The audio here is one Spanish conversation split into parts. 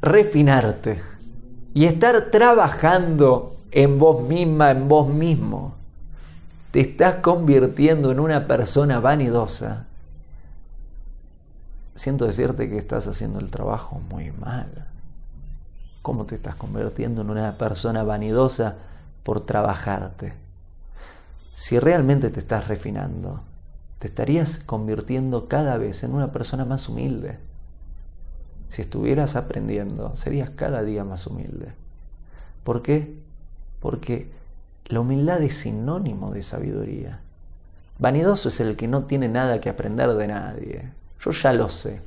refinarte y estar trabajando en vos misma, en vos mismo, te estás convirtiendo en una persona vanidosa, siento decirte que estás haciendo el trabajo muy mal. ¿Cómo te estás convirtiendo en una persona vanidosa por trabajarte? Si realmente te estás refinando, te estarías convirtiendo cada vez en una persona más humilde. Si estuvieras aprendiendo, serías cada día más humilde. ¿Por qué? Porque la humildad es sinónimo de sabiduría. Vanidoso es el que no tiene nada que aprender de nadie. Yo ya lo sé.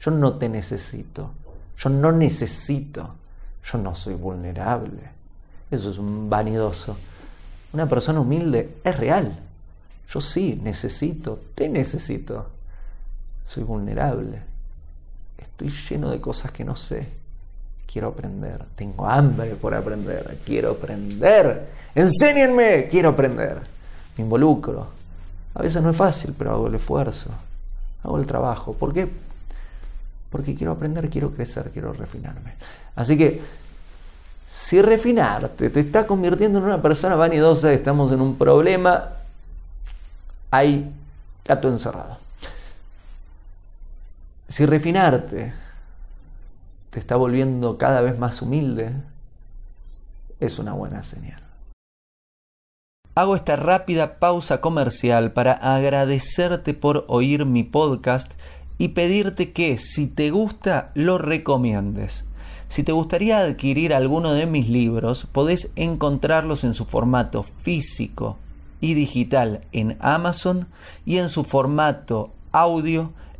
Yo no te necesito. Yo no necesito. Yo no soy vulnerable. Eso es un vanidoso. Una persona humilde es real. Yo sí necesito, te necesito. Soy vulnerable. Estoy lleno de cosas que no sé. Quiero aprender. Tengo hambre por aprender. Quiero aprender. Enséñenme. Quiero aprender. Me involucro. A veces no es fácil, pero hago el esfuerzo. Hago el trabajo. ¿Por qué? Porque quiero aprender, quiero crecer, quiero refinarme. Así que si refinarte te está convirtiendo en una persona vanidosa, estamos en un problema, hay gato encerrado. Si refinarte te está volviendo cada vez más humilde, es una buena señal. Hago esta rápida pausa comercial para agradecerte por oír mi podcast y pedirte que si te gusta lo recomiendes. Si te gustaría adquirir alguno de mis libros, podés encontrarlos en su formato físico y digital en Amazon y en su formato audio